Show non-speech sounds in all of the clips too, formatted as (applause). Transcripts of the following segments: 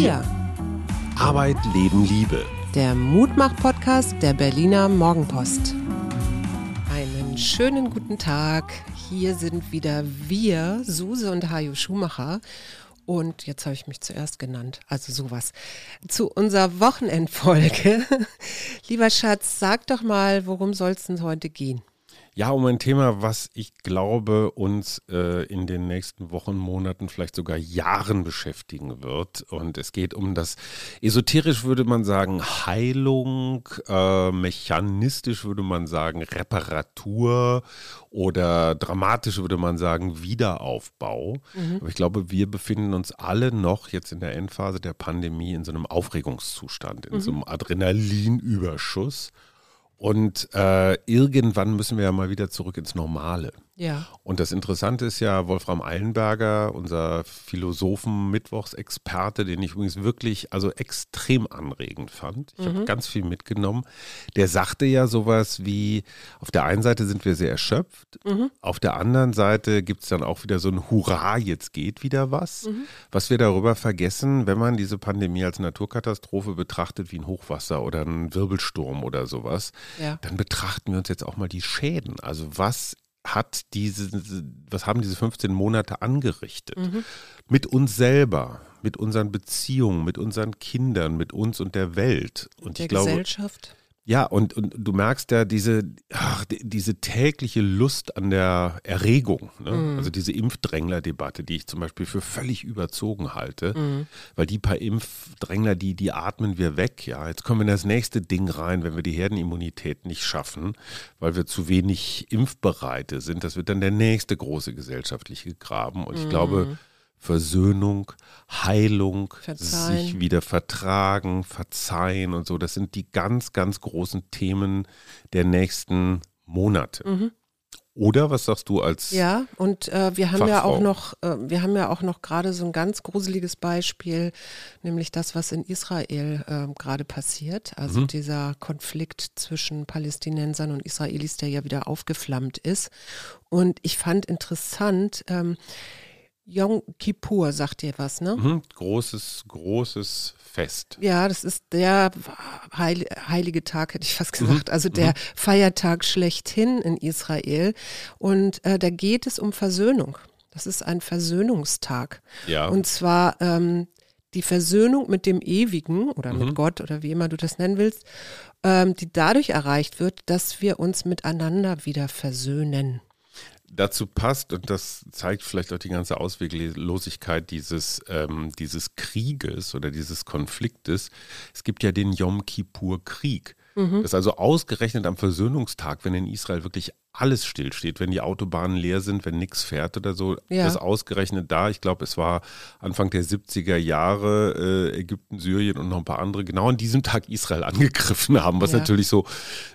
Wir. Arbeit, Leben, Liebe. Der Mutmach-Podcast der Berliner Morgenpost. Einen schönen guten Tag. Hier sind wieder wir, Suse und Hajo Schumacher. Und jetzt habe ich mich zuerst genannt, also sowas. Zu unserer Wochenendfolge. (laughs) Lieber Schatz, sag doch mal, worum soll es denn heute gehen? Ja, um ein Thema, was ich glaube, uns äh, in den nächsten Wochen, Monaten, vielleicht sogar Jahren beschäftigen wird. Und es geht um das, esoterisch würde man sagen, Heilung, äh, mechanistisch würde man sagen, Reparatur oder dramatisch würde man sagen, Wiederaufbau. Mhm. Aber ich glaube, wir befinden uns alle noch jetzt in der Endphase der Pandemie in so einem Aufregungszustand, in mhm. so einem Adrenalinüberschuss. Und äh, irgendwann müssen wir ja mal wieder zurück ins Normale. Ja. Und das Interessante ist ja, Wolfram Eilenberger, unser Philosophen-Mittwochsexperte, den ich übrigens wirklich also extrem anregend fand. Ich mhm. habe ganz viel mitgenommen. Der sagte ja sowas wie, auf der einen Seite sind wir sehr erschöpft, mhm. auf der anderen Seite gibt es dann auch wieder so ein Hurra, jetzt geht wieder was. Mhm. Was wir darüber vergessen, wenn man diese Pandemie als Naturkatastrophe betrachtet, wie ein Hochwasser oder ein Wirbelsturm oder sowas, ja. dann betrachten wir uns jetzt auch mal die Schäden. Also was hat diese, was haben diese 15 Monate angerichtet? Mhm. Mit uns selber, mit unseren Beziehungen, mit unseren Kindern, mit uns und der Welt. Und der ich glaube, Gesellschaft. Ja, und, und du merkst ja diese, ach, diese tägliche Lust an der Erregung. Ne? Mhm. Also diese Impfdrängler-Debatte, die ich zum Beispiel für völlig überzogen halte, mhm. weil die paar Impfdrängler, die, die atmen wir weg. Ja, jetzt kommen wir in das nächste Ding rein, wenn wir die Herdenimmunität nicht schaffen, weil wir zu wenig Impfbereite sind. Das wird dann der nächste große gesellschaftliche Graben. Und ich mhm. glaube, Versöhnung, Heilung, verzeihen. sich wieder vertragen, verzeihen und so. Das sind die ganz, ganz großen Themen der nächsten Monate. Mhm. Oder was sagst du als Ja, und äh, wir haben Fachfrau? ja auch noch, äh, wir haben ja auch noch gerade so ein ganz gruseliges Beispiel, nämlich das, was in Israel äh, gerade passiert. Also mhm. dieser Konflikt zwischen Palästinensern und Israelis, der ja wieder aufgeflammt ist. Und ich fand interessant, ähm, Yom Kippur sagt dir was, ne? Mhm, großes, großes Fest. Ja, das ist der heil, heilige Tag, hätte ich fast mhm, gesagt. Also der mhm. Feiertag schlechthin in Israel. Und äh, da geht es um Versöhnung. Das ist ein Versöhnungstag. Ja. Und zwar ähm, die Versöhnung mit dem Ewigen oder mit mhm. Gott oder wie immer du das nennen willst, ähm, die dadurch erreicht wird, dass wir uns miteinander wieder versöhnen dazu passt, und das zeigt vielleicht auch die ganze Ausweglosigkeit dieses, ähm, dieses Krieges oder dieses Konfliktes, es gibt ja den Yom Kippur-Krieg. Mhm. Das ist also ausgerechnet am Versöhnungstag, wenn in Israel wirklich alles stillsteht, wenn die Autobahnen leer sind, wenn nichts fährt oder so, ja. das ausgerechnet da. Ich glaube, es war Anfang der 70er Jahre äh, Ägypten, Syrien und noch ein paar andere genau an diesem Tag Israel (laughs) angegriffen haben, was ja. natürlich so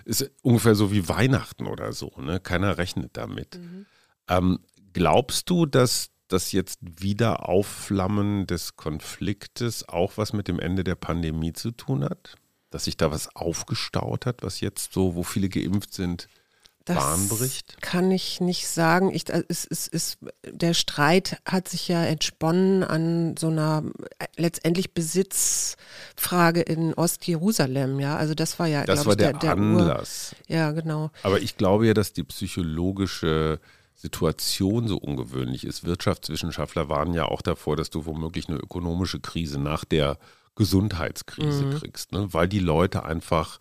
ist ungefähr so wie Weihnachten oder so. Ne? Keiner rechnet damit. Mhm. Ähm, glaubst du, dass das jetzt Wiederaufflammen des Konfliktes auch was mit dem Ende der Pandemie zu tun hat? Dass sich da was aufgestaut hat, was jetzt so, wo viele geimpft sind, das Bahn bricht? Kann ich nicht sagen. Ich, äh, es, es, es, der Streit hat sich ja entsponnen an so einer äh, letztendlich Besitzfrage in Ostjerusalem. Ja, also das war ja, das war ich, der, der, der Anlass. Ur ja, genau. Aber ich glaube ja, dass die psychologische Situation so ungewöhnlich ist. Wirtschaftswissenschaftler warnen ja auch davor, dass du womöglich eine ökonomische Krise nach der Gesundheitskrise mhm. kriegst, ne? weil die Leute einfach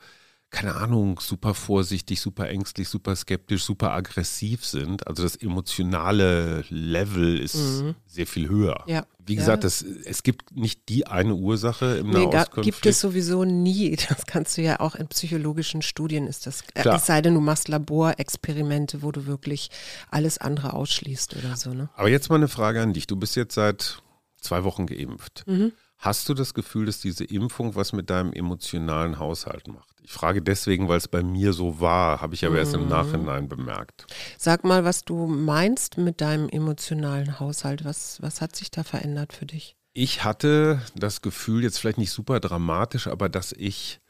keine Ahnung, super vorsichtig, super ängstlich, super skeptisch, super aggressiv sind. Also das emotionale Level ist mhm. sehr viel höher. Ja. Wie gesagt, ja. das, es gibt nicht die eine Ursache im nee, Nahostkonflikt. gibt es sowieso nie. (laughs) Das kannst du ja auch in psychologischen Studien ist das. Äh, Klar. Es sei denn, du machst Laborexperimente, wo du wirklich alles andere ausschließt oder so. Ne? Aber jetzt mal eine Frage an dich. Du bist jetzt seit zwei Wochen geimpft. Mhm. Hast du das Gefühl, dass diese Impfung was mit deinem emotionalen Haushalt macht? Ich frage deswegen, weil es bei mir so war, habe ich aber mhm. erst im mhm. Nachhinein bemerkt. Sag mal, was du meinst mit deinem emotionalen Haushalt. Was, was hat sich da verändert für dich? Ich hatte das Gefühl, jetzt vielleicht nicht super dramatisch, aber dass ich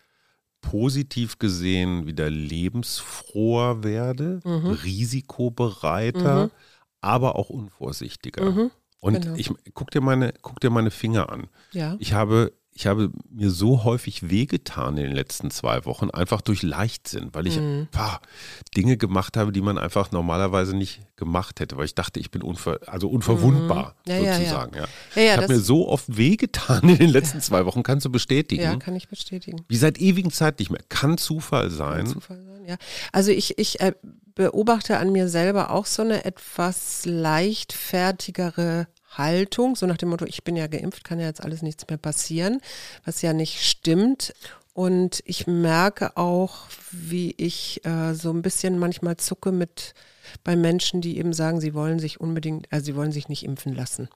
positiv gesehen wieder lebensfroher werde, mhm. risikobereiter, mhm. aber auch unvorsichtiger. Und Genau. ich guck dir meine, guck dir meine Finger an. Ja. Ich habe, ich habe mir so häufig wehgetan in den letzten zwei Wochen, einfach durch Leichtsinn, weil ich Mhm. pah, Dinge gemacht habe, die man einfach normalerweise nicht gemacht hätte, weil ich dachte, ich bin unver, also unverwundbar Mhm. Ja, sozusagen. Ja, Ja, ich habe mir so oft wehgetan in den letzten zwei Wochen, kannst du bestätigen. Ja, kann ich bestätigen. Wie seit ewigen Zeit nicht mehr. Kann Zufall sein. Zufall sein, ja. Also ich, ich äh, beobachte an mir selber auch so eine etwas leichtfertigere Haltung, so nach dem Motto, ich bin ja geimpft, kann ja jetzt alles nichts mehr passieren, was ja nicht stimmt. Und ich merke auch, wie ich äh, so ein bisschen manchmal zucke mit bei Menschen, die eben sagen, sie wollen sich unbedingt, also sie wollen sich nicht impfen lassen.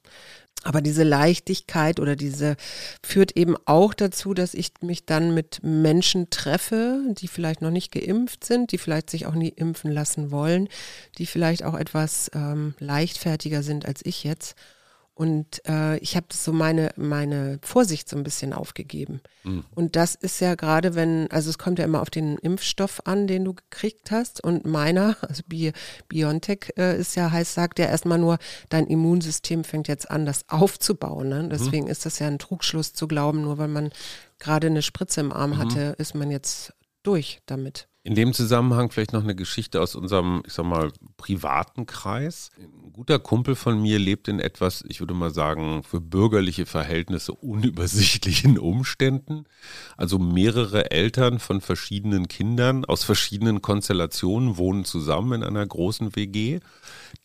Aber diese Leichtigkeit oder diese führt eben auch dazu, dass ich mich dann mit Menschen treffe, die vielleicht noch nicht geimpft sind, die vielleicht sich auch nie impfen lassen wollen, die vielleicht auch etwas ähm, leichtfertiger sind als ich jetzt. Und äh, ich habe so meine, meine Vorsicht so ein bisschen aufgegeben. Und das ist ja gerade, wenn, also es kommt ja immer auf den Impfstoff an, den du gekriegt hast. Und meiner, (laughs) also Bi BioNTech äh, ist ja, heißt, sagt ja erstmal nur, dein Immunsystem fängt jetzt an, das aufzubauen. Ne? Deswegen ist das ja ein Trugschluss zu glauben, nur weil man gerade eine Spritze im Arm hatte, ist man jetzt durch damit. In dem Zusammenhang vielleicht noch eine Geschichte aus unserem, ich sag mal, privaten Kreis. Ein guter Kumpel von mir lebt in etwas, ich würde mal sagen, für bürgerliche Verhältnisse unübersichtlichen Umständen. Also mehrere Eltern von verschiedenen Kindern aus verschiedenen Konstellationen wohnen zusammen in einer großen WG.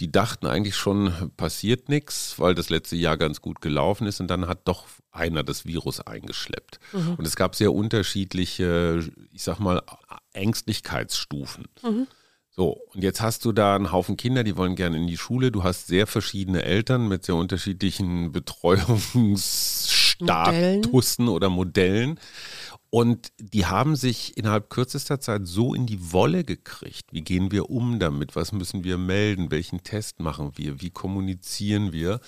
Die dachten eigentlich schon, passiert nichts, weil das letzte Jahr ganz gut gelaufen ist und dann hat doch einer das Virus eingeschleppt. Und es gab sehr unterschiedliche, ich sag mal, Ängstlichkeitsstufen. So, und jetzt hast du da einen Haufen Kinder, die wollen gerne in die Schule. Du hast sehr verschiedene Eltern mit sehr unterschiedlichen Betreuungsstatussen oder Modellen. Und die haben sich innerhalb kürzester Zeit so in die Wolle gekriegt. Wie gehen wir um damit? Was müssen wir melden? Welchen Test machen wir? Wie kommunizieren wir?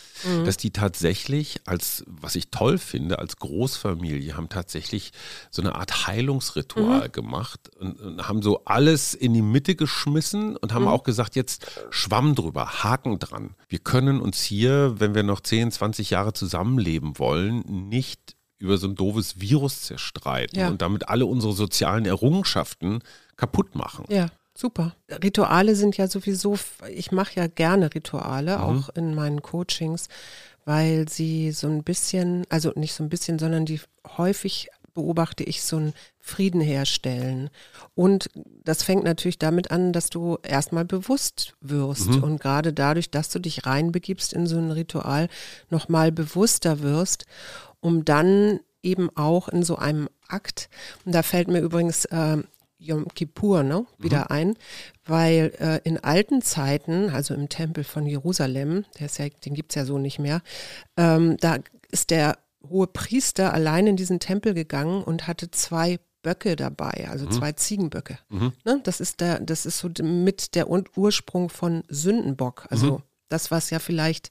Dass die tatsächlich als, was ich toll finde, als Großfamilie haben tatsächlich so eine Art Heilungsritual gemacht und, und haben so alles in die Mitte geschmissen und haben auch gesagt, jetzt Schwamm drüber, Haken dran. Wir können uns hier, wenn wir noch 10, 20 Jahre zusammenleben wollen, nicht über so ein doofes Virus zerstreiten Ja. und damit alle unsere sozialen Errungenschaften kaputt machen. Ja, super. Rituale sind ja sowieso, ich mache ja gerne Rituale, auch in meinen Coachings, weil sie so ein bisschen, also nicht so ein bisschen, sondern die häufig beobachte ich so einen Frieden herstellen. Und das fängt natürlich damit an, dass du erstmal bewusst wirst. Und gerade dadurch, dass du dich reinbegibst in so ein Ritual, nochmal bewusster wirst, um dann eben auch in so einem Akt, und da fällt mir übrigens äh, Yom Kippur ne, wieder ein, weil äh, in alten Zeiten, also im Tempel von Jerusalem, der ist ja, den gibt es ja so nicht mehr, ähm, da ist der hohe Priester allein in diesen Tempel gegangen und hatte zwei Böcke dabei, also zwei Ziegenböcke. Ne, das ist der, das ist so mit der Ur- Ursprung von Sündenbock. Also das, was ja vielleicht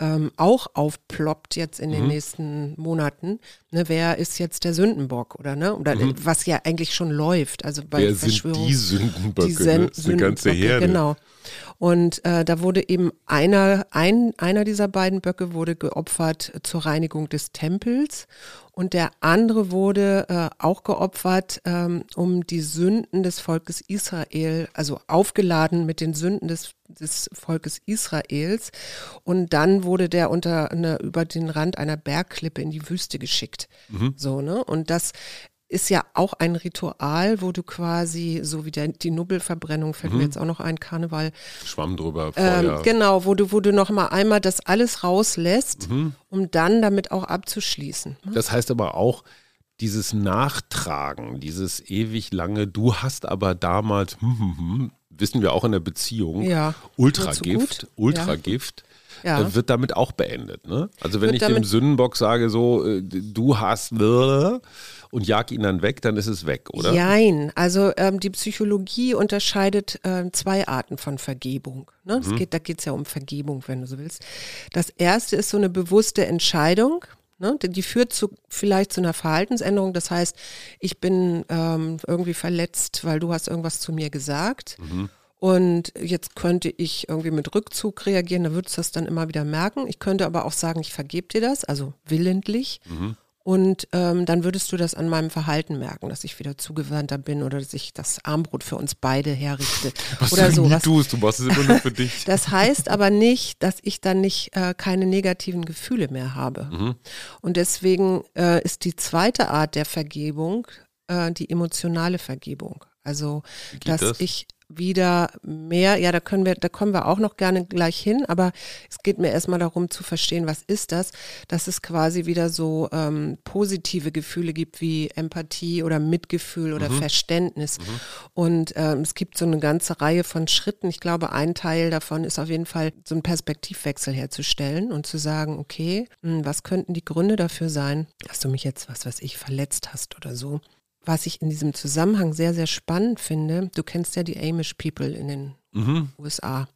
ähm, auch aufploppt jetzt in den nächsten Monaten. Ne, wer ist jetzt der Sündenbock oder ne? Oder was ja eigentlich schon läuft. Also bei Wer sind Verschwörung- die Sündenböcke? die ne? Sen- Das ist eine ganze Herde. Genau. Und äh, da wurde eben einer, ein, einer dieser beiden Böcke wurde geopfert zur Reinigung des Tempels und der andere wurde äh, auch geopfert, ähm, um die Sünden des Volkes Israel, also aufgeladen mit den Sünden des, des Volkes Israels. Und dann wurde der unter eine, über den Rand einer Bergklippe in die Wüste geschickt. So, ne? Und das ist ja auch ein Ritual, wo du quasi, so wie der, die Nubbelverbrennung, fällt mir jetzt auch noch ein, Karneval, Schwamm drüber, ähm, Feuer. genau, wo du, wo du noch mal einmal das alles rauslässt, um dann damit auch abzuschließen. ne? Das heißt aber auch, dieses Nachtragen, dieses ewig lange, du hast aber damals, hm, hm, hm, wissen wir auch in der Beziehung, Ja, Ultragift. Ultragift, Ja. Äh, wird damit auch beendet. Ne? Also wenn Wird ich dem Sündenbock sage, so, äh, du hast und jag ihn dann weg, dann ist es weg, oder? Jein. Also ähm, die Psychologie unterscheidet ähm, zwei Arten von Vergebung. Ne? Es geht, da geht es ja um Vergebung, wenn du so willst. Das erste ist so eine bewusste Entscheidung. Ne? Die- führt zu, vielleicht zu einer Verhaltensänderung. Das heißt, ich bin ähm, irgendwie verletzt, weil du hast irgendwas zu mir gesagt. Und jetzt könnte ich irgendwie mit Rückzug reagieren, da würdest du das dann immer wieder merken. Ich könnte aber auch sagen, ich vergebe dir das, also willentlich. Mhm. Und ähm, dann würdest du das an meinem Verhalten merken, dass ich wieder zugewandter bin oder dass ich das Armbrot für uns beide herrichte. (laughs) Was oder du so. nie Was, tust, du machst es immer nur für (laughs) dich. das heißt aber nicht, dass ich dann nicht äh, keine negativen Gefühle mehr habe. Mhm. Und deswegen äh, ist die zweite Art der Vergebung äh, die emotionale Vergebung. Also, dass das? ich wieder mehr, ja, da können wir, da kommen wir auch noch gerne gleich hin, aber es geht mir erstmal darum zu verstehen, was ist das, dass es quasi wieder so ähm, positive Gefühle gibt wie Empathie oder Mitgefühl oder Mhm. Verständnis. Und ähm, es gibt so eine ganze Reihe von Schritten. Ich glaube, ein Teil davon ist auf jeden Fall so einen Perspektivwechsel herzustellen und zu sagen, okay, hm, was könnten die Gründe dafür sein, dass du mich jetzt, was weiß ich, verletzt hast oder so. Was ich in diesem Zusammenhang sehr, sehr spannend finde, du kennst ja die Amish People in den Mhm. USA.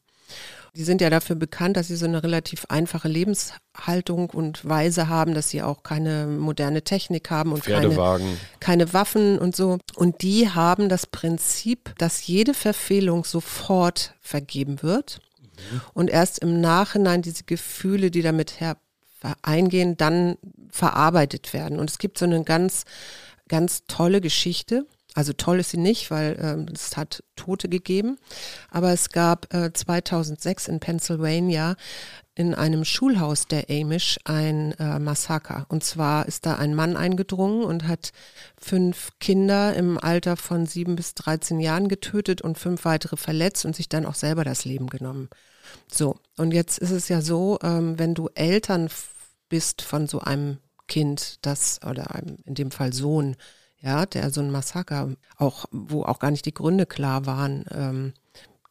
Die sind ja dafür bekannt, dass sie so eine relativ einfache Lebenshaltung und Weise haben, dass sie auch keine moderne Technik haben und keine, keine Waffen und so. Und die haben das Prinzip, dass jede Verfehlung sofort vergeben wird und erst im Nachhinein diese Gefühle, die damit her eingehen, dann verarbeitet werden. Und es gibt so eine ganz, ganz tolle Geschichte. Also toll ist sie nicht, weil ähm, es hat Tote gegeben. Aber es gab äh, 2006 in Pennsylvania in einem Schulhaus der Amish ein äh, Massaker. Und zwar ist da ein Mann eingedrungen und hat fünf Kinder im Alter von sieben bis 13 Jahren getötet und fünf weitere verletzt und sich dann auch selber das Leben genommen. So, und jetzt ist es ja so, ähm, wenn du Eltern bist von so einem Kind, das, oder einem, in dem Fall Sohn, ja, der so ein Massaker, auch, wo auch gar nicht die Gründe klar waren, ähm,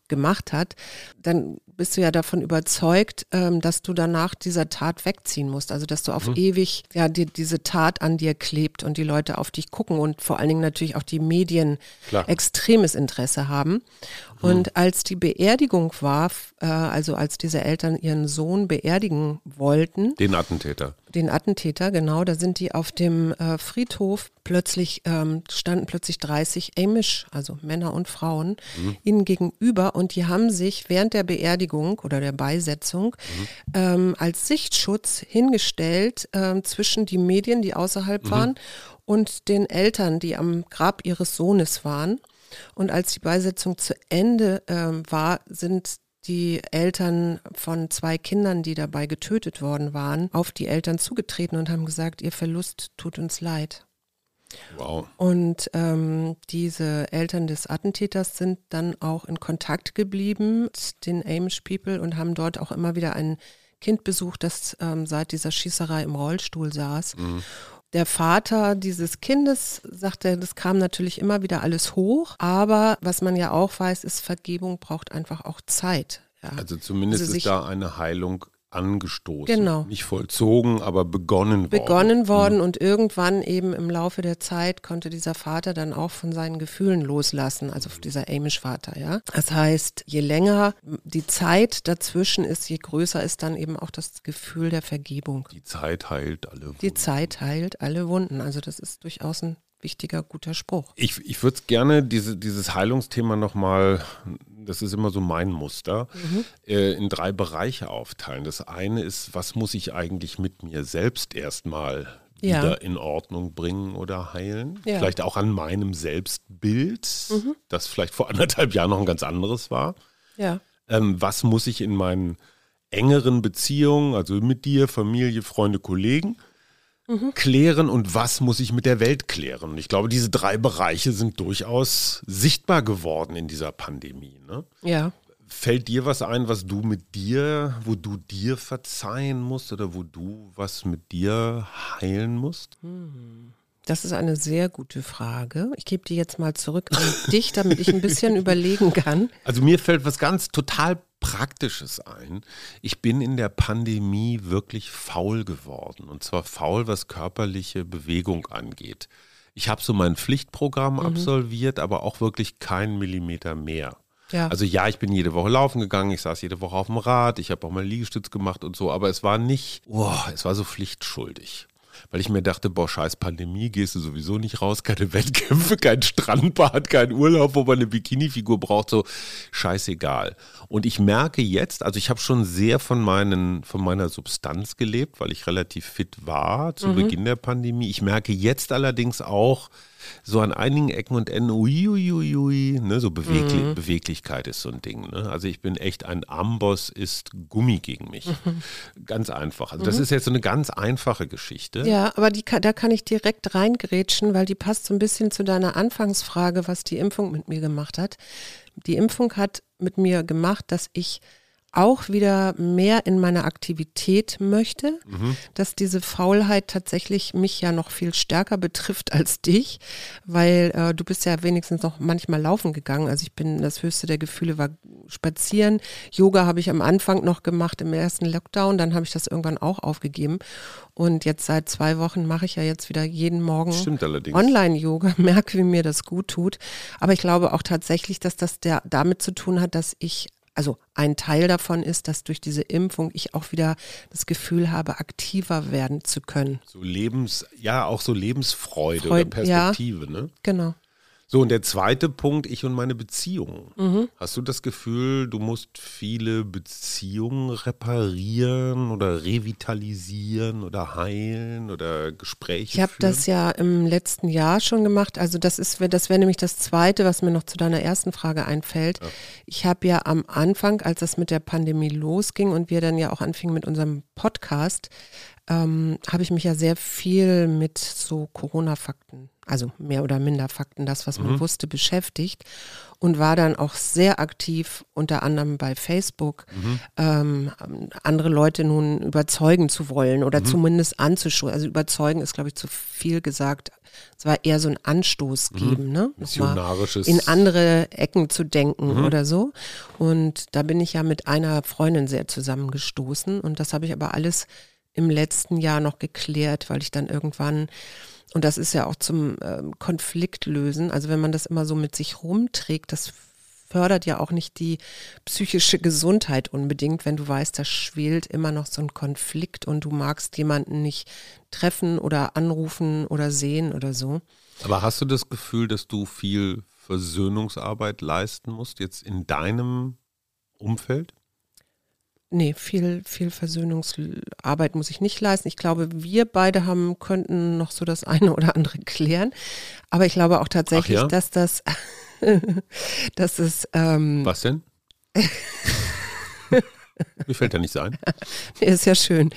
gemacht hat, dann bist du ja davon überzeugt, ähm, dass du danach dieser Tat wegziehen musst. Also dass du auf ewig ja dir diese Tat an dir klebt und die Leute auf dich gucken und vor allen Dingen natürlich auch die Medien Klar. extremes Interesse haben. Und als die Beerdigung war, äh, also als diese Eltern ihren Sohn beerdigen wollten, Den Attentäter. den Attentäter, genau, da sind die auf dem äh, Friedhof plötzlich, ähm, standen plötzlich 30 Amish, also Männer und Frauen, ihnen gegenüber und die haben sich während der Beerdigung oder der Beisetzung ähm, als Sichtschutz hingestellt ähm, zwischen die Medien, die außerhalb waren, und den Eltern, die am Grab ihres Sohnes waren. Und als die Beisetzung zu Ende ähm, war, sind die Eltern von zwei Kindern, die dabei getötet worden waren, auf die Eltern zugetreten und haben gesagt, ihr Verlust tut uns leid. Wow. Und ähm, diese Eltern des Attentäters sind dann auch in Kontakt geblieben mit den Amish People und haben dort auch immer wieder ein Kind besucht, das ähm, seit dieser Schießerei im Rollstuhl saß. Der Vater dieses Kindes sagte, das kam natürlich immer wieder alles hoch, aber was man ja auch weiß, ist, Vergebung braucht einfach auch Zeit. Ja. Also zumindest Also ist da eine Heilung angestoßen. Genau. Nicht vollzogen, aber begonnen worden. begonnen worden und irgendwann eben im Laufe der Zeit konnte dieser Vater dann auch von seinen Gefühlen loslassen, also dieser Amish-Vater, ja. Das heißt, je länger die Zeit dazwischen ist, je größer ist dann eben auch das Gefühl der Vergebung. Die Zeit heilt alle. Die Wunden. Zeit heilt alle Wunden. Also das ist durchaus ein wichtiger, guter Spruch. Ich, ich würde gerne diese, dieses Heilungsthema nochmal, das ist immer so mein Muster, Mhm. äh, in drei Bereiche aufteilen. Das eine ist, was muss ich eigentlich mit mir selbst erstmal Ja. wieder in Ordnung bringen oder heilen? Ja. Mhm. Vielleicht auch an meinem Selbstbild, das vielleicht vor anderthalb Jahren noch ein ganz anderes war. Ja. Ähm, was muss ich in meinen engeren Beziehungen, also mit dir, Familie, Freunde, Kollegen, klären und was muss ich mit der Welt klären? Und Ich glaube, diese drei Bereiche sind durchaus sichtbar geworden in dieser Pandemie. Ne? Ja. Fällt dir was ein, was du mit dir, wo du dir verzeihen musst oder wo du was mit dir heilen musst? Das ist eine sehr gute Frage. Ich gebe die jetzt mal zurück an (laughs) dich, damit ich ein bisschen überlegen kann. Also mir fällt was ganz total Praktisches ein. Ich bin in der Pandemie wirklich faul geworden. Und zwar faul, was körperliche Bewegung angeht. Ich habe so mein Pflichtprogramm absolviert, aber auch wirklich keinen Millimeter mehr. Ja. Also ja, ich bin jede Woche laufen gegangen, ich saß jede Woche auf dem Rad, ich habe auch mal Liegestütz gemacht und so, aber es war nicht, oh, es war so pflichtschuldig. Weil ich mir dachte, boah, scheiß Pandemie, gehst du sowieso nicht raus, keine (laughs) Wettkämpfe, kein Strandbad, kein Urlaub, wo man eine Bikini-Figur braucht, so scheißegal. Und ich merke jetzt, also ich habe schon sehr von, meinen, von meiner Substanz gelebt, weil ich relativ fit war zu mhm. Beginn der Pandemie. Ich merke jetzt allerdings auch, so an einigen Ecken und Enden, uiuiui, ne, so Bewegli mhm. Beweglichkeit ist so ein Ding. Ne? Also ich bin echt ein Amboss ist Gummi gegen mich. Mhm. (laughs) Ganz einfach. Also das mhm. ist jetzt so eine ganz einfache Geschichte. Ja, aber die, da kann ich direkt reingrätschen, weil die passt so ein bisschen zu deiner Anfangsfrage, was die Impfung mit mir gemacht hat. Die Impfung hat mit mir gemacht, dass ich auch wieder mehr in meine Aktivität möchte, mhm. dass diese Faulheit tatsächlich mich ja noch viel stärker betrifft als dich, weil äh, du bist ja wenigstens noch manchmal laufen gegangen. Also ich bin, das höchste der Gefühle war spazieren. Yoga habe ich am Anfang noch gemacht im ersten Lockdown, dann habe ich das irgendwann auch aufgegeben. Und jetzt seit zwei Wochen mache ich ja jetzt wieder jeden Morgen Online-Yoga, (laughs) merke, wie mir das gut tut. Aber ich glaube auch tatsächlich, dass das der, damit zu tun hat, dass ich also ein Teil davon ist, dass durch diese Impfung ich auch wieder das Gefühl habe, aktiver werden zu können. So Lebens, ja, auch so Lebensfreude Freud, oder Perspektive, ja, ne? Genau. So, und der zweite Punkt, ich und meine Beziehungen. Mhm. Hast du das Gefühl, du musst viele Beziehungen reparieren oder revitalisieren oder heilen oder Gespräche Ich habe das ja im letzten Jahr schon gemacht. Also das ist, das wäre nämlich das Zweite, was mir noch zu deiner ersten Frage einfällt. Ja. Ich habe ja am Anfang, als das mit der Pandemie losging und wir dann ja auch anfingen mit unserem Podcast, ähm, habe ich mich ja sehr viel mit so Corona-Fakten, also mehr oder minder Fakten, das, was man mhm. wusste, beschäftigt und war dann auch sehr aktiv, unter anderem bei Facebook, mhm. ähm, andere Leute nun überzeugen zu wollen oder mhm. zumindest anzuschauen. Also überzeugen ist, glaube ich, zu viel gesagt. Es war eher so ein Anstoß mhm. geben, ne? Missionarisches. In andere Ecken zu denken mhm. oder so. Und da bin ich ja mit einer Freundin sehr zusammengestoßen und das habe ich aber alles im letzten Jahr noch geklärt, weil ich dann irgendwann, und das ist ja auch zum äh, Konflikt lösen, also wenn man das immer so mit sich rumträgt, das fördert ja auch nicht die psychische Gesundheit unbedingt, wenn du weißt, da schwelt immer noch so ein Konflikt und du magst jemanden nicht treffen oder anrufen oder sehen oder so. Aber hast du das Gefühl, dass du viel Versöhnungsarbeit leisten musst jetzt in deinem Umfeld? Nee, viel, viel Versöhnungsarbeit muss ich nicht leisten. Ich glaube, wir beide haben, könnten noch so das eine oder andere klären. Aber ich glaube auch tatsächlich, ja? dass das, (laughs) dass es. Ähm, Was denn? (laughs) Mir fällt ja nichts ein. (laughs) Ist ja schön,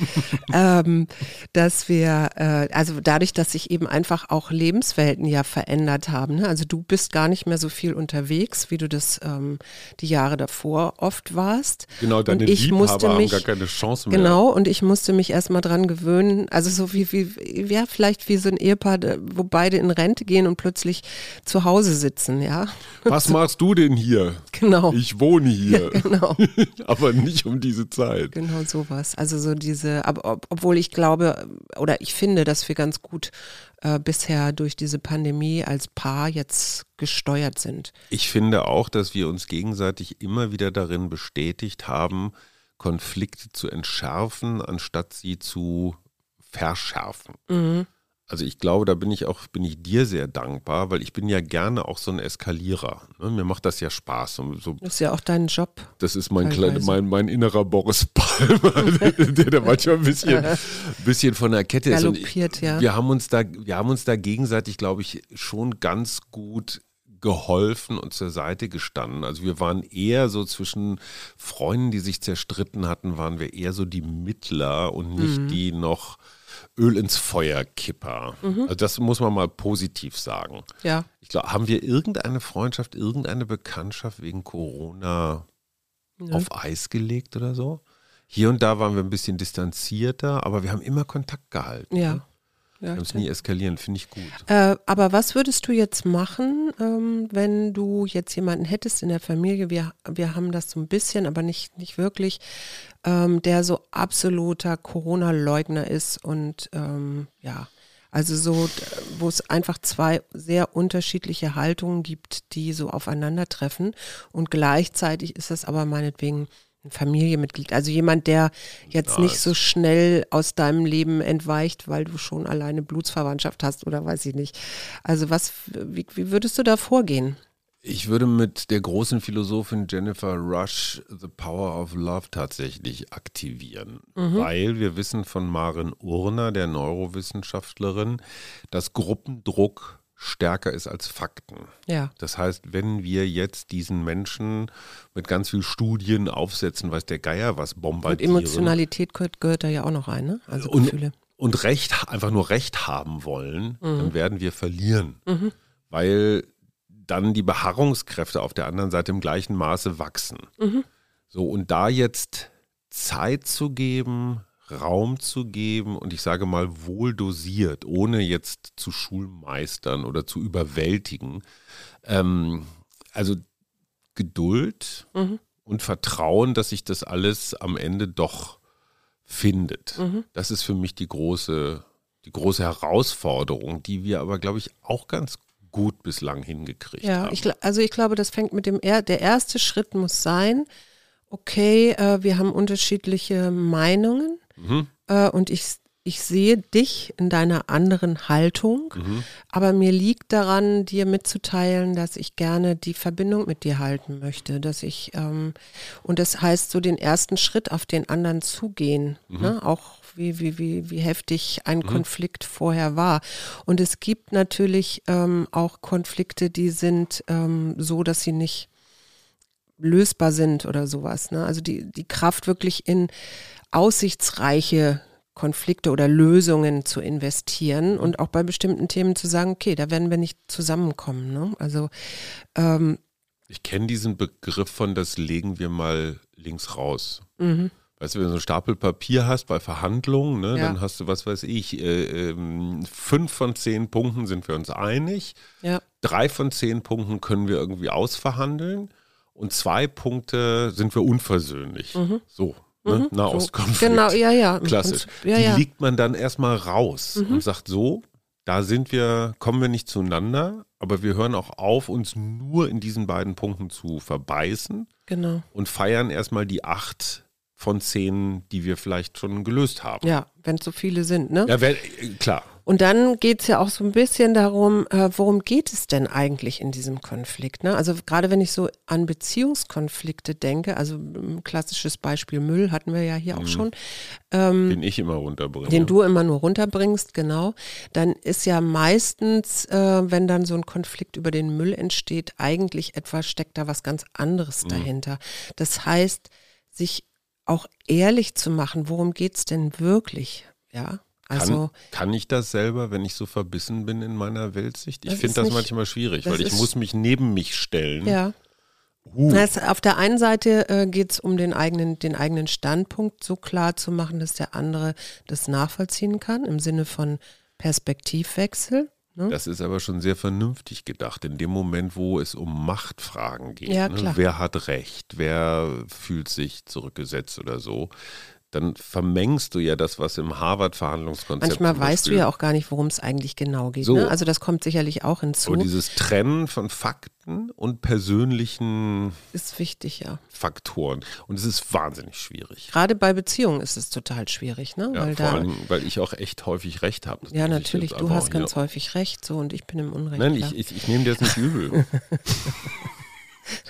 ähm, dass wir, äh, also dadurch, dass sich eben einfach auch Lebenswelten ja verändert haben. Ne? Also du bist gar nicht mehr so viel unterwegs, wie du das ähm, die Jahre davor oft warst. Genau, deine und ich Liebhaber musste mich, haben gar keine Chance mehr. Genau, und ich musste mich erstmal dran gewöhnen. Also so wie, wie, ja, vielleicht wie so ein Ehepaar, wo beide in Rente gehen und plötzlich zu Hause sitzen, ja. Was (laughs) machst du denn hier? Genau. Ich wohne hier. Ja, (laughs) genau. Aber nicht um diese Zeit. Genau sowas. Also so diese, aber ob, obwohl ich glaube oder ich finde, dass wir ganz gut äh, bisher durch diese Pandemie als Paar jetzt gesteuert sind. Ich finde auch, dass wir uns gegenseitig immer wieder darin bestätigt haben, Konflikte zu entschärfen, anstatt sie zu verschärfen. Mhm. Also ich glaube, da bin ich auch, bin ich dir sehr dankbar, weil ich bin ja gerne auch so ein Eskalierer. Ne? Mir macht das ja Spaß. So, das ist ja auch dein Job. Das ist mein, klein, mein, mein innerer Boris Palmer, (laughs) der da manchmal ein bisschen, bisschen von der Kette ist. Galoppiert, ja. Wir haben uns da, wir haben uns da gegenseitig, glaube ich, schon ganz gut geholfen und zur Seite gestanden. Also wir waren eher so zwischen Freunden, die sich zerstritten hatten, waren wir eher so die Mittler und nicht mhm. die noch Öl ins Feuer Kipper. Mhm. Also das muss man mal positiv sagen. Ja. Ich glaube, haben wir irgendeine Freundschaft, irgendeine Bekanntschaft wegen Corona ja. auf Eis gelegt oder so? Hier und da waren wir ein bisschen distanzierter, aber wir haben immer Kontakt gehalten. Ja. Ne? Ja, es nie eskalieren, finde ich gut. Äh, aber was würdest du jetzt machen, ähm, wenn du jetzt jemanden hättest in der Familie? Wir, wir haben das so ein bisschen, aber nicht, nicht wirklich, ähm, der so absoluter Corona-Leugner ist und ähm, ja, also so, wo es einfach zwei sehr unterschiedliche Haltungen gibt, die so aufeinandertreffen. Und gleichzeitig ist es aber meinetwegen ein Familienmitglied, also jemand, der jetzt nicht so schnell aus deinem Leben entweicht, weil du schon alleine Blutsverwandtschaft hast oder weiß ich nicht. Also was, wie, wie würdest du da vorgehen? Ich würde mit der großen Philosophin Jennifer Rush The Power of Love tatsächlich aktivieren, weil wir wissen von Maren Urner, der Neurowissenschaftlerin, dass Gruppendruck stärker ist als Fakten. Ja. Das heißt, wenn wir jetzt diesen Menschen mit ganz viel Studien aufsetzen, weiß der Geier was Und bombardieren Emotionalität gehört, gehört da ja auch noch rein, ne? Also und, Gefühle. und Recht, einfach nur Recht haben wollen, Mhm. dann werden wir verlieren. Weil dann die Beharrungskräfte auf der anderen Seite im gleichen Maße wachsen. Mhm. So, und da jetzt Zeit zu geben, Raum zu geben und ich sage mal wohl dosiert, ohne jetzt zu schulmeistern oder zu überwältigen. Ähm, also Geduld Mhm. und Vertrauen, dass sich das alles am Ende doch findet. Mhm. Das ist für mich die große, die große Herausforderung, die wir aber, glaube ich, auch ganz gut bislang hingekriegt Ja, haben. gl- also ich glaube, das fängt mit dem, er der erste Schritt muss sein, okay, äh, wir haben unterschiedliche Meinungen Mhm. äh, und ich, ich sehe dich in deiner anderen Haltung, Mhm. aber mir liegt daran, dir mitzuteilen, dass ich gerne die Verbindung mit dir halten möchte, dass ich, ähm, und das heißt so den ersten Schritt auf den anderen zugehen, Mhm. ne? auch wie, wie, wie, wie heftig ein Konflikt vorher war. Und es gibt natürlich ähm, auch Konflikte, die sind ähm, so, dass sie nicht lösbar sind oder sowas. Ne? Also die, die Kraft wirklich in aussichtsreiche Konflikte oder Lösungen zu investieren und auch bei bestimmten Themen zu sagen, okay, da werden wir nicht zusammenkommen. Ne? Also ähm, Ich kenne diesen Begriff von, das legen wir mal links raus. mhm. Weißt du, wenn du so einen Stapel Papier hast bei Verhandlungen, ne, Ja. dann hast du, was weiß ich, äh, ähm, fünf von zehn Punkten sind wir uns einig, ja, drei von zehn Punkten können wir irgendwie ausverhandeln und zwei Punkte sind wir unversöhnlich. So, ne? Nahostkonflikt. Mhm. genau, ja, ja. Prinzip, Ja, Die ja. Mhm. liegt man dann erstmal raus und sagt so, da sind wir, kommen wir nicht zueinander, aber wir hören auch auf, uns nur in diesen beiden Punkten zu verbeißen Genau. und feiern erstmal die acht von zehn, die wir vielleicht schon gelöst haben. Ja, wenn es so viele sind, ne? Ja, wer, äh, klar. Und dann geht es ja auch so ein bisschen darum, äh, worum geht es denn eigentlich in diesem Konflikt? Ne? Also gerade wenn ich so an Beziehungskonflikte denke, also ein klassisches Beispiel Müll hatten wir ja hier auch schon, ähm, Den ich immer runterbringe. den du immer nur runterbringst, genau, dann ist ja meistens, äh, wenn dann so ein Konflikt über den Müll entsteht, eigentlich etwas, steckt da was ganz anderes dahinter. Das heißt, sich auch ehrlich zu machen, worum geht es denn wirklich? Ja, also kann, kann ich das selber, wenn ich so verbissen bin in meiner Weltsicht? Ich finde das nicht- manchmal schwierig, weil ich ist- muss mich neben mich stellen. ja. Huh. Das, auf der einen Seite äh, geht es um den eigenen, den eigenen Standpunkt so klar zu machen, dass der andere das nachvollziehen kann, im Sinne von Perspektivwechsel. Ne? Das ist aber schon sehr vernünftig gedacht, in dem Moment, wo es um Machtfragen geht. Ja, ne? Wer hat Recht? Wer fühlt sich zurückgesetzt oder so? Dann vermengst du ja das, was im Harvard-Verhandlungskonzept Manchmal weißt du ja auch gar nicht, worum es eigentlich genau geht. So. Ne? Also das kommt sicherlich auch hinzu. Aber dieses Trennen von Fakten und persönlichen ist wichtig, ja. Faktoren. Und es ist wahnsinnig schwierig. Gerade bei Beziehungen ist es total schwierig, ne? Ja, weil vor allem, weil ich auch echt häufig recht habe. Ja, natürlich, du hast ganz häufig recht, so und ich bin im Unrecht. Nein, ich, ich, ich nehme dir das nicht übel. (laughs)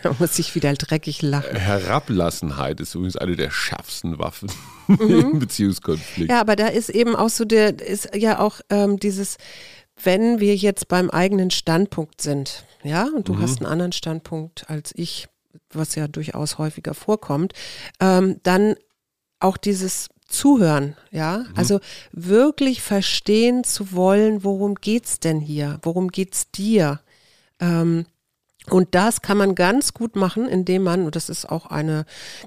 da muss ich wieder dreckig lachen. Herablassenheit ist übrigens eine der schärfsten Waffen (laughs) Mhm. im Beziehungskonflikt. Ja, aber da ist eben auch so der, ist ja auch ähm, dieses, wenn wir jetzt beim eigenen Standpunkt sind, ja, und du hast einen anderen Standpunkt als ich, was ja durchaus häufiger vorkommt, ähm, dann auch dieses Zuhören, ja, also wirklich verstehen zu wollen, worum geht's denn hier, worum geht's dir? Ähm, und das kann man ganz gut machen, indem man, und das ist auch eine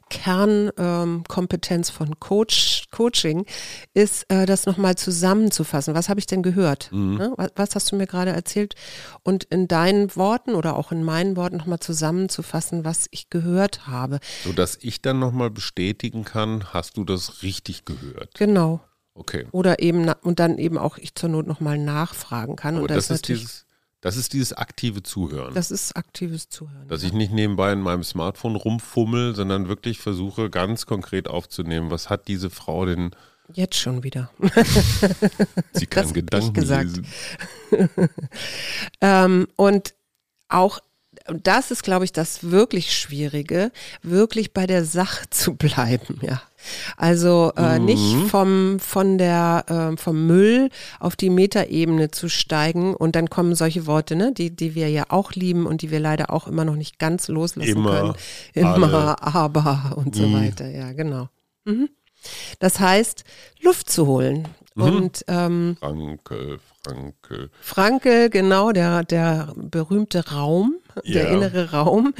Kernkompetenz von Coach, Coaching, ist äh, das nochmal zusammenzufassen. Was habe ich denn gehört? Ne? Was, was hast du mir gerade erzählt? Und in deinen Worten oder auch in meinen Worten nochmal zusammenzufassen, was ich gehört habe. Sodass ich dann nochmal bestätigen kann, hast du das richtig gehört? Genau. Okay. Oder eben, und dann eben auch ich zur Not nochmal nachfragen kann. Aber und da das ist natürlich- dieses, Das ist dieses aktive Zuhören. Das ist aktives Zuhören. Dass ich nicht nebenbei in meinem Smartphone rumfummel, sondern wirklich versuche, ganz konkret aufzunehmen, was hat diese Frau denn. Jetzt schon wieder. (laughs) Sie kann Das Gedanken gesagt. lesen. (laughs) ähm, und auch und das ist, glaube ich, das wirklich Schwierige, wirklich bei der Sache zu bleiben, ja. Also äh, Mhm. nicht vom, von der, äh, vom Müll auf die Metaebene zu steigen und dann kommen solche Worte, ne, die, die wir ja auch lieben und die wir leider auch immer noch nicht ganz loslassen Immer, können. Immer, alle. aber und so Mhm. weiter, ja, genau. Mhm. Das heißt, Luft zu holen. Mhm. Und ähm, Franke, Franke. Franke, genau, der, der berühmte Raum, der Ja. innere Raum.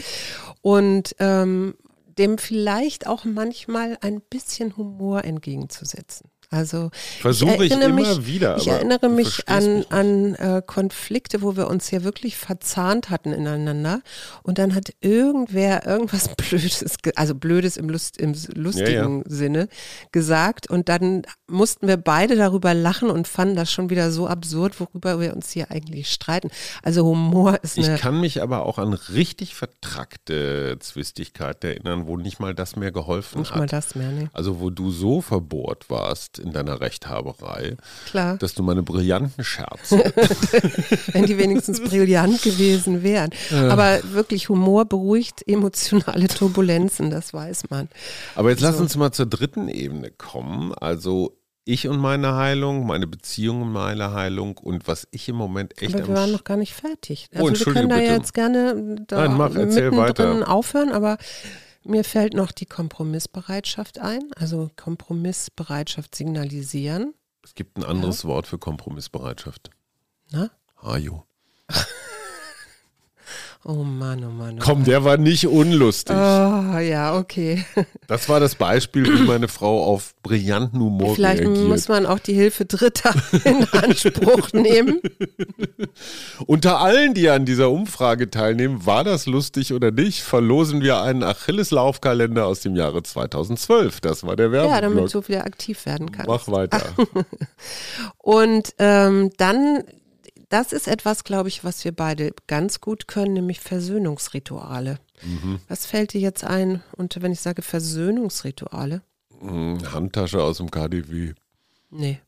Und ähm, dem vielleicht auch manchmal ein bisschen Humor entgegenzusetzen. Also Versuche ich erinnere immer mich, wieder. Ich erinnere mich an, mich nicht. an äh, Konflikte, wo wir uns ja wirklich verzahnt hatten ineinander. Und dann hat irgendwer irgendwas (laughs) Blödes, also Blödes im, Lust, im lustigen Sinne gesagt. Und dann mussten wir beide darüber lachen und fanden das schon wieder so absurd, worüber wir uns hier eigentlich streiten. Also Humor ist eine. Ich kann mich aber auch an richtig vertrackte Zwistigkeiten erinnern, wo nicht mal das mehr geholfen nicht hat. mal das mehr, ne? Also wo du so verbohrt warst in deiner Rechthaberei, Klar. dass du meine brillanten Scherze, (laughs) wenn die wenigstens brillant gewesen wären. Aber wirklich Humor beruhigt emotionale Turbulenzen, das weiß man. aber jetzt lass So. uns mal zur dritten Ebene kommen. Also ich und meine Heilung, meine Beziehung und meine Heilung und was ich im Moment echt aber wir waren noch gar nicht fertig. Oh, Also wir entschuldige können da bitte. jetzt gerne da Nein, mach, erzähl weiter. aufhören, aber mir fällt noch die Kompromissbereitschaft ein. Also Kompromissbereitschaft signalisieren. Es gibt ein anderes Wort für Kompromissbereitschaft. Na? Hajo. Oh Mann, oh Mann. Oh Komm, der war nicht unlustig. Oh, ja, okay. (laughs) Das war das Beispiel, wie meine Frau auf brillanten Humor Vielleicht reagiert. muss man auch die Hilfe Dritter (laughs) in Anspruch nehmen. (laughs) Unter allen, die an dieser Umfrage teilnehmen, war das lustig oder nicht, verlosen wir einen Achilles-Laufkalender aus dem Jahre 2012. Das war der Ja, damit du wieder aktiv werden kannst. Mach weiter. Und ähm, dann, das ist etwas, glaube ich, was wir beide ganz gut können, nämlich Versöhnungsrituale. Mhm. Was fällt dir jetzt ein, und wenn ich sage Versöhnungsrituale? Hm, Handtasche aus dem KDW. Nee.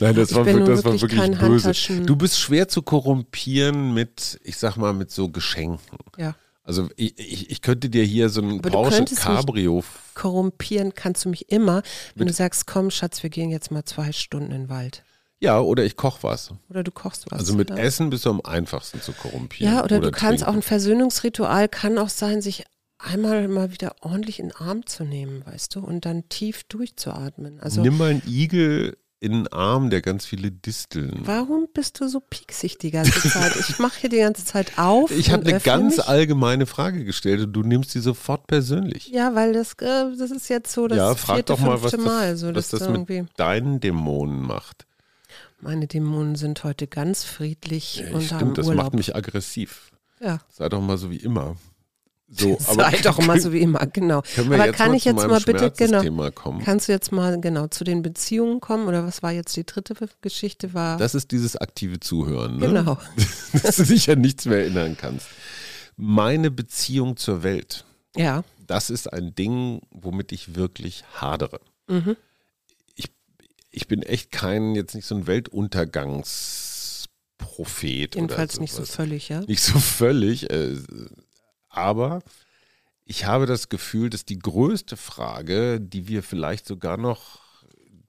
Nein, das, Ich war, das war wirklich böse. Du bist schwer zu korrumpieren mit, ich sag mal, mit so Geschenken. Ja. Also ich, ich, ich könnte dir hier so ein Aber Porsche Cabrio Korrumpieren kannst du mich immer, wenn du sagst, komm, Schatz, wir gehen jetzt mal zwei Stunden in den Wald. Ja, oder ich koch was. Oder du kochst was. Also mit ja. Essen bist du am einfachsten zu korrumpieren. Ja, oder, du kannst auch trinken. ein Versöhnungsritual kann auch sein, sich einmal mal wieder ordentlich in den Arm zu nehmen, weißt du, und dann tief durchzuatmen. Also Nimm mal einen Igel in den Arm, der ganz viele Disteln. warum bist du so pieksig die ganze Zeit? Ich mache hier die ganze Zeit auf. Ich habe eine ganz mich. allgemeine Frage gestellt und du nimmst die sofort persönlich. Ja, weil das, äh, das ist jetzt so das ja, frag vierte, doch mal, was fünfte das, Mal. So, was dass das mit irgendwie, deinen Dämonen macht. Meine Dämonen sind heute ganz friedlich Ja, und haben stimmt, das Urlaub. macht mich aggressiv. ja. Sei doch mal so wie immer. So, (laughs) Sei doch immer so wie immer, genau. Können wir Aber jetzt kann mal ich jetzt mal bitte, genau, kommen? kannst du jetzt mal genau zu den Beziehungen kommen oder was war jetzt die dritte Geschichte? War Das ist dieses aktive Zuhören, ne? genau. (laughs) dass du dich an nichts mehr erinnern kannst. Meine Beziehung zur Welt, Ja. das ist ein Ding, womit ich wirklich hadere. Mhm. Ich, bin echt kein, jetzt nicht so ein Weltuntergangsprophet. Jedenfalls oder nicht so völlig, ja. Nicht so völlig. Äh, aber ich habe das Gefühl, dass die größte Frage, die wir vielleicht sogar noch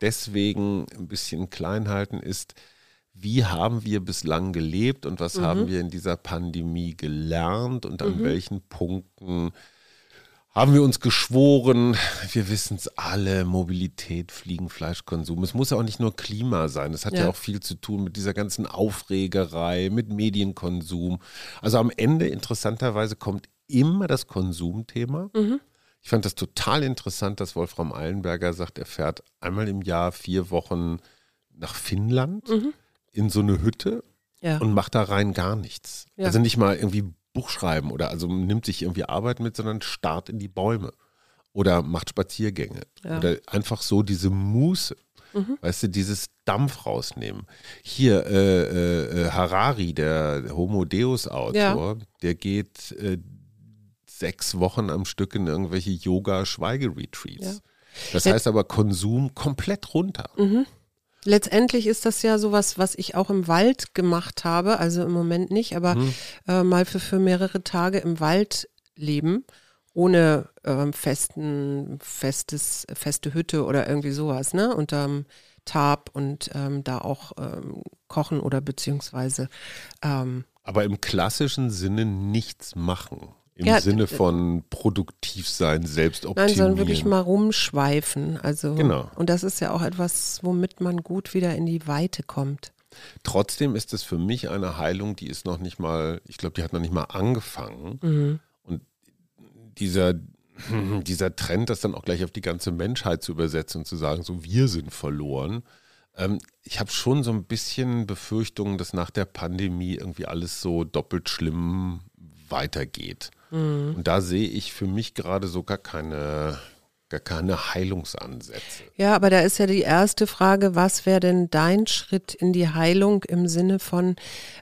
deswegen ein bisschen klein halten, ist, wie haben wir bislang gelebt und was Mhm. haben wir in dieser Pandemie gelernt und an Mhm. welchen Punkten haben wir uns geschworen, wir wissen es alle, Mobilität, Fliegen, Fleischkonsum. Es muss ja auch nicht nur Klima sein, es hat ja. Ja. auch viel zu tun mit dieser ganzen Aufregerei, mit Medienkonsum. Also am Ende interessanterweise kommt immer das Konsumthema. Mhm. Ich fand das total interessant, dass Wolfram Eilenberger sagt, er fährt einmal im Jahr vier Wochen nach Finnland Mhm. in so eine Hütte Ja. und macht da rein gar nichts. Ja. Also nicht mal irgendwie Buch schreiben oder also nimmt sich irgendwie Arbeit mit, sondern starrt in die Bäume oder macht Spaziergänge Ja. oder einfach so diese Muße. Mhm. Weißt du, dieses Dampf rausnehmen. Hier, äh, äh, äh Harari, der Homo Deus-Autor, ja. der geht äh, sechs Wochen am Stück in irgendwelche Yoga-Schweigeretreats. Ja. Das heißt aber Konsum komplett runter. Mhm. Letztendlich ist das ja sowas, was ich auch im Wald gemacht habe, also im Moment nicht, aber mhm. äh, mal für, für mehrere Tage im Wald leben, ohne ähm, festen, festes, feste Hütte oder irgendwie sowas, ne? Unterm Tarp und ähm, da auch ähm, kochen oder beziehungsweise ähm, aber im klassischen Sinne nichts machen. Im ja, Sinne von produktiv sein, selbst optimieren. Nein, sondern wirklich mal rumschweifen. Also, genau. Und das ist ja auch etwas, womit man gut wieder in die Weite kommt. Trotzdem ist es für mich eine Heilung, die ist noch nicht mal, ich glaube, die hat noch nicht mal angefangen. Mhm. Und dieser, (clears throat) dieser Trend, das dann auch gleich auf die ganze Menschheit zu übersetzen und zu sagen, so wir sind verloren. Ähm, ich habe schon so ein bisschen Befürchtungen, dass nach der Pandemie irgendwie alles so doppelt schlimm weitergeht. Mhm. Und da sehe ich für mich gerade so gar keine, gar keine Heilungsansätze. Ja, aber da ist ja die erste Frage, was wäre denn dein Schritt in die Heilung im Sinne von,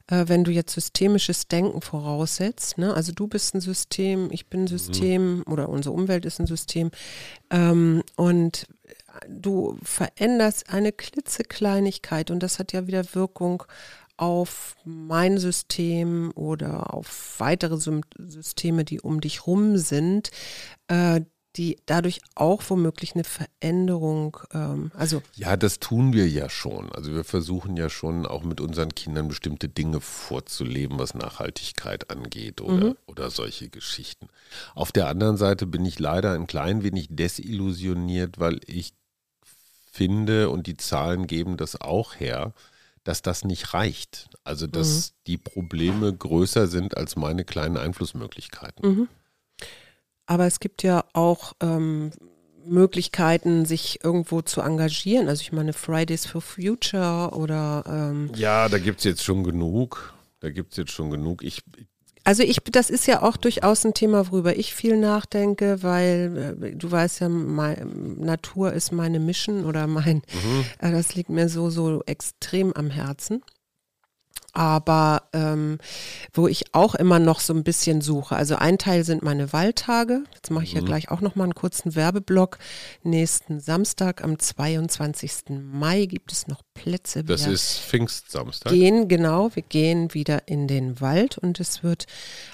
äh, wenn du jetzt systemisches Denken voraussetzt, ne? also du bist ein System, ich bin ein System mhm. oder unsere Umwelt ist ein System ähm, und du veränderst eine klitzekleinigkeit und das hat ja wieder Wirkung auf mein System oder auf weitere Systeme, die um dich rum sind, äh, die dadurch auch womöglich eine Veränderung, ähm, also. Ja, das tun wir ja schon. Also wir versuchen ja schon auch mit unseren Kindern bestimmte Dinge vorzuleben, was Nachhaltigkeit angeht oder, mhm. oder solche Geschichten. Auf der anderen Seite bin ich leider ein klein wenig desillusioniert, weil ich finde, und die Zahlen geben das auch her, dass das nicht reicht. Also dass mhm. die Probleme größer sind als meine kleinen Einflussmöglichkeiten. Mhm. Aber es gibt ja auch ähm, Möglichkeiten, sich irgendwo zu engagieren. Also ich meine Fridays for Future oder ähm Ja, da gibt es jetzt schon genug. Da gibt es jetzt schon genug. Ich, also ich, das ist ja auch durchaus ein Thema, worüber ich viel nachdenke, weil äh, du weißt ja, mein, Natur ist meine Mission oder mein, mhm. äh, das liegt mir so, so extrem am Herzen aber ähm, wo ich auch immer noch so ein bisschen suche. Also ein Teil sind meine Waldtage. Jetzt mache ich mhm. ja gleich auch noch mal einen kurzen Werbeblock. Nächsten Samstag am 22. Mai gibt es noch Plätze. Das ist Pfingstsamstag. Gehen, genau. Wir gehen wieder in den Wald und es wird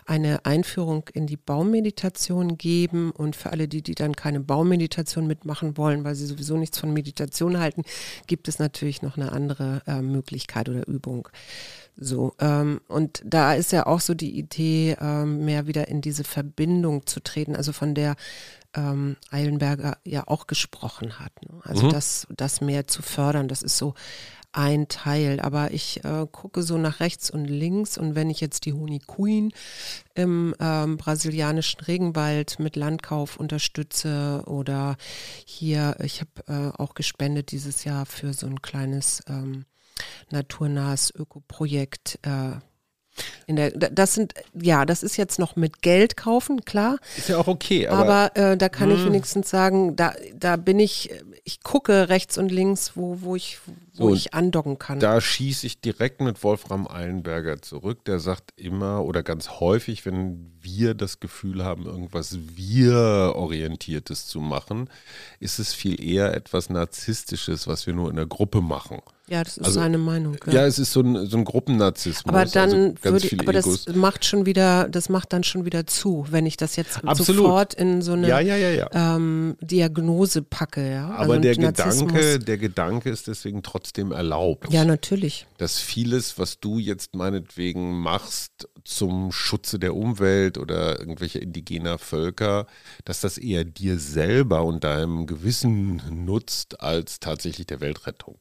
eine Einführung in die Baummeditation geben. Und für alle, die, die dann keine Baummeditation mitmachen wollen, weil sie sowieso nichts von Meditation halten, gibt es natürlich noch eine andere äh, Möglichkeit oder Übung. So, ähm, und da ist ja auch so die Idee, ähm, mehr wieder in diese Verbindung zu treten, also von der ähm, Eilenberger ja auch gesprochen hat. Ne? Also mhm. das, das mehr zu fördern, das ist so ein Teil. Aber ich äh, gucke so nach rechts und links und wenn ich jetzt die Honey Queen im ähm, brasilianischen Regenwald mit Landkauf unterstütze oder hier, ich habe äh, auch gespendet dieses Jahr für so ein kleines ähm, naturnahes Ökoprojekt äh, in der, das sind, ja, das ist jetzt noch mit Geld kaufen, klar. Ist ja auch okay. Aber, aber äh, da kann mh. ich hm. wenigstens sagen, da, da bin ich, ich gucke rechts und links, wo, wo ich, wo so, ich andocken kann. Da schieße ich direkt mit Wolfram Eilenberger zurück. Der sagt immer oder ganz häufig, wenn wir das Gefühl haben, irgendwas wir-orientiertes zu machen, ist es viel eher etwas Narzisstisches, was wir nur in der Gruppe machen. Ja, das ist also, seine Meinung. Ja. ja, es ist so ein, so ein Gruppennarzissmus. Aber also dann also würde, aber Egos. das macht schon wieder, das macht dann schon wieder zu, wenn ich das jetzt Absolut. sofort in so eine ja, ja, ähm, Diagnose packe. Ja? Aber also der Gedanke, der Gedanke ist deswegen trotzdem erlaubt. Ja, natürlich. Dass vieles, was du jetzt meinetwegen machst zum Schutze der Umwelt oder irgendwelcher indigener Völker, dass das eher dir selber und deinem Gewissen nutzt als tatsächlich der Weltrettung.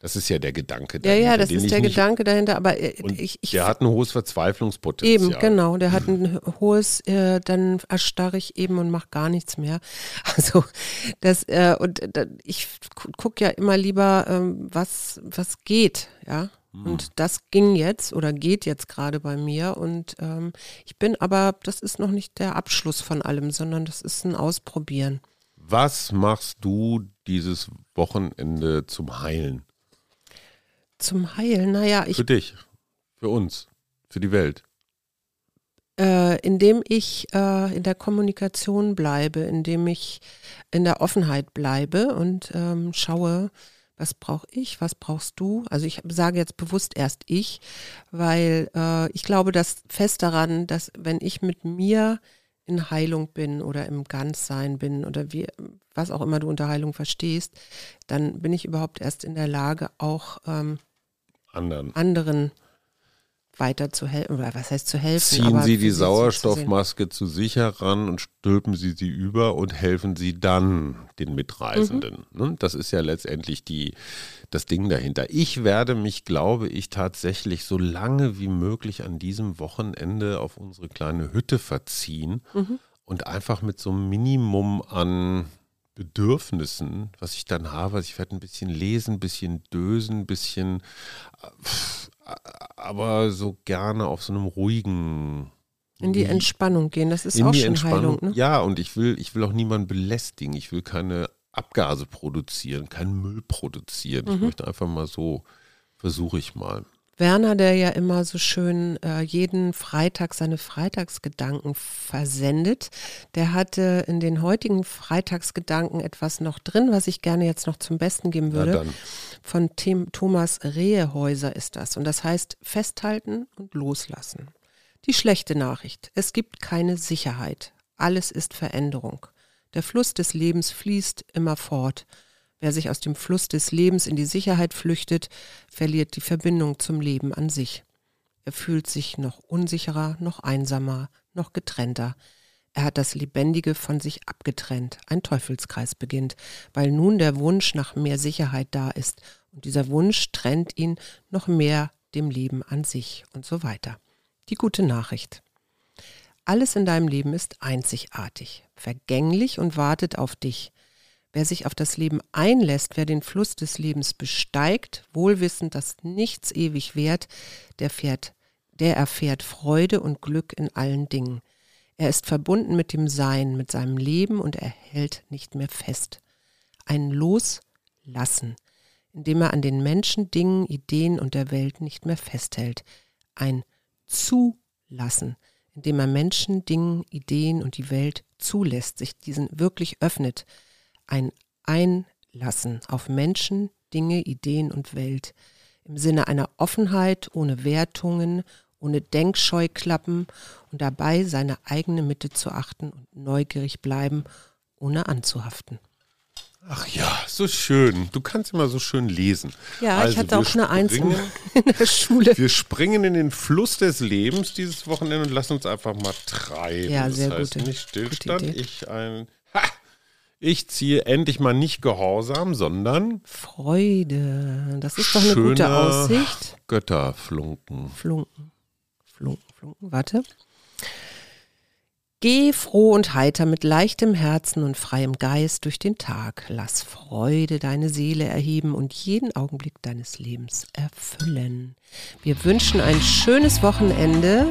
Das ist ja der Gedanke dahinter. Ja, ja, das ist der Gedanke dahinter, aber äh, ich, ich, Der hat ein hohes Verzweiflungspotenzial. Eben, genau. Der hat (laughs) ein hohes, äh, dann erstarre ich eben und mache gar nichts mehr. (laughs) Also das, äh, und äh, ich gucke ja immer lieber, ähm, was, was geht, ja. Hm. Und das ging jetzt oder geht jetzt gerade bei mir. Und ähm, ich bin aber, das ist noch nicht der Abschluss von allem, sondern das ist ein Ausprobieren. Was machst du dieses Wochenende zum Heilen? Zum Heilen, naja, ich. Für dich, für uns, für die Welt. Äh, indem ich äh, in der Kommunikation bleibe, indem ich in der Offenheit bleibe und ähm, schaue, was brauche ich, was brauchst du. Also ich sage jetzt bewusst erst ich, weil äh, ich glaube dass fest daran, dass wenn ich mit mir in Heilung bin oder im Ganzsein bin oder wie, was auch immer du unter Heilung verstehst, dann bin ich überhaupt erst in der Lage, auch ähm, anderen. anderen weiter zu helfen, oder was heißt zu helfen? Ziehen Sie die Sauerstoffmaske zu sich heran und stülpen Sie sie über und helfen Sie dann den Mitreisenden. Mhm. Das ist ja letztendlich die, das Ding dahinter. Ich werde mich, glaube ich, tatsächlich so lange wie möglich an diesem Wochenende auf unsere kleine Hütte verziehen mhm. und einfach mit so einem Minimum an Bedürfnissen, was ich dann habe. Also ich werde ein bisschen lesen, ein bisschen dösen, ein bisschen, äh, aber so gerne auf so einem ruhigen. In die Entspannung gehen, das ist auch schon Heilung. Ne? Ja, und ich will, ich will auch niemanden belästigen. Ich will keine Abgase produzieren, keinen Müll produzieren. Mhm. Ich möchte einfach mal so, versuche ich mal. Werner, der ja immer so schön äh, jeden Freitag seine Freitagsgedanken versendet, der hatte in den heutigen Freitagsgedanken etwas noch drin, was ich gerne jetzt noch zum Besten geben würde. Von Tim, Thomas Rehehäuser ist das. Und das heißt festhalten und loslassen. Die schlechte Nachricht. Es gibt keine Sicherheit. Alles ist Veränderung. Der Fluss des Lebens fließt immer fort. Wer sich aus dem Fluss des Lebens in die Sicherheit flüchtet, verliert die Verbindung zum Leben an sich. Er fühlt sich noch unsicherer, noch einsamer, noch getrennter. Er hat das Lebendige von sich abgetrennt. Ein Teufelskreis beginnt, weil nun der Wunsch nach mehr Sicherheit da ist. Und dieser Wunsch trennt ihn noch mehr dem Leben an sich und so weiter. Die gute Nachricht. Alles in deinem Leben ist einzigartig, vergänglich und wartet auf dich. Wer sich auf das Leben einlässt, wer den Fluss des Lebens besteigt, wohlwissend, dass nichts ewig währt, der, fährt, der erfährt Freude und Glück in allen Dingen. Er ist verbunden mit dem Sein, mit seinem Leben und er hält nicht mehr fest. Ein Loslassen, indem er an den Menschen, Dingen, Ideen und der Welt nicht mehr festhält. Ein Zulassen, indem er Menschen, Dingen, Ideen und die Welt zulässt, sich diesen wirklich öffnet ein Einlassen auf Menschen, Dinge, Ideen und Welt im Sinne einer Offenheit ohne Wertungen, ohne Denkscheuklappen und dabei seine eigene Mitte zu achten und neugierig bleiben, ohne anzuhaften. Ach ja, so schön. Du kannst immer so schön lesen. Ja, also, ich hatte auch eine Eins (laughs) in der Schule. Wir springen in den Fluss des Lebens dieses Wochenende und lassen uns einfach mal treiben. Ja, sehr das heißt, gute, nicht Stillstand, ich ein ha, ich ziehe endlich mal nicht Gehorsam, sondern Freude. Das ist doch eine gute Aussicht. Götterflunken. Flunken. Flunken, Flunken. Warte. Geh froh und heiter mit leichtem Herzen und freiem Geist durch den Tag. Lass Freude deine Seele erheben und jeden Augenblick deines Lebens erfüllen. Wir wünschen ein schönes Wochenende.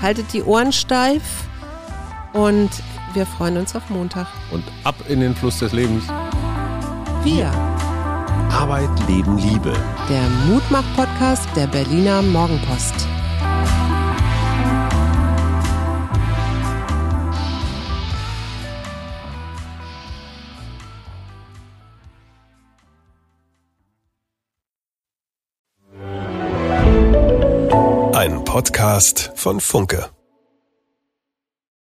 Haltet die Ohren steif und wir freuen uns auf Montag. Und ab in den Fluss des Lebens. Wir. Arbeit, Leben, Liebe. Der Mutmach-Podcast der Berliner Morgenpost. Ein Podcast von Funke.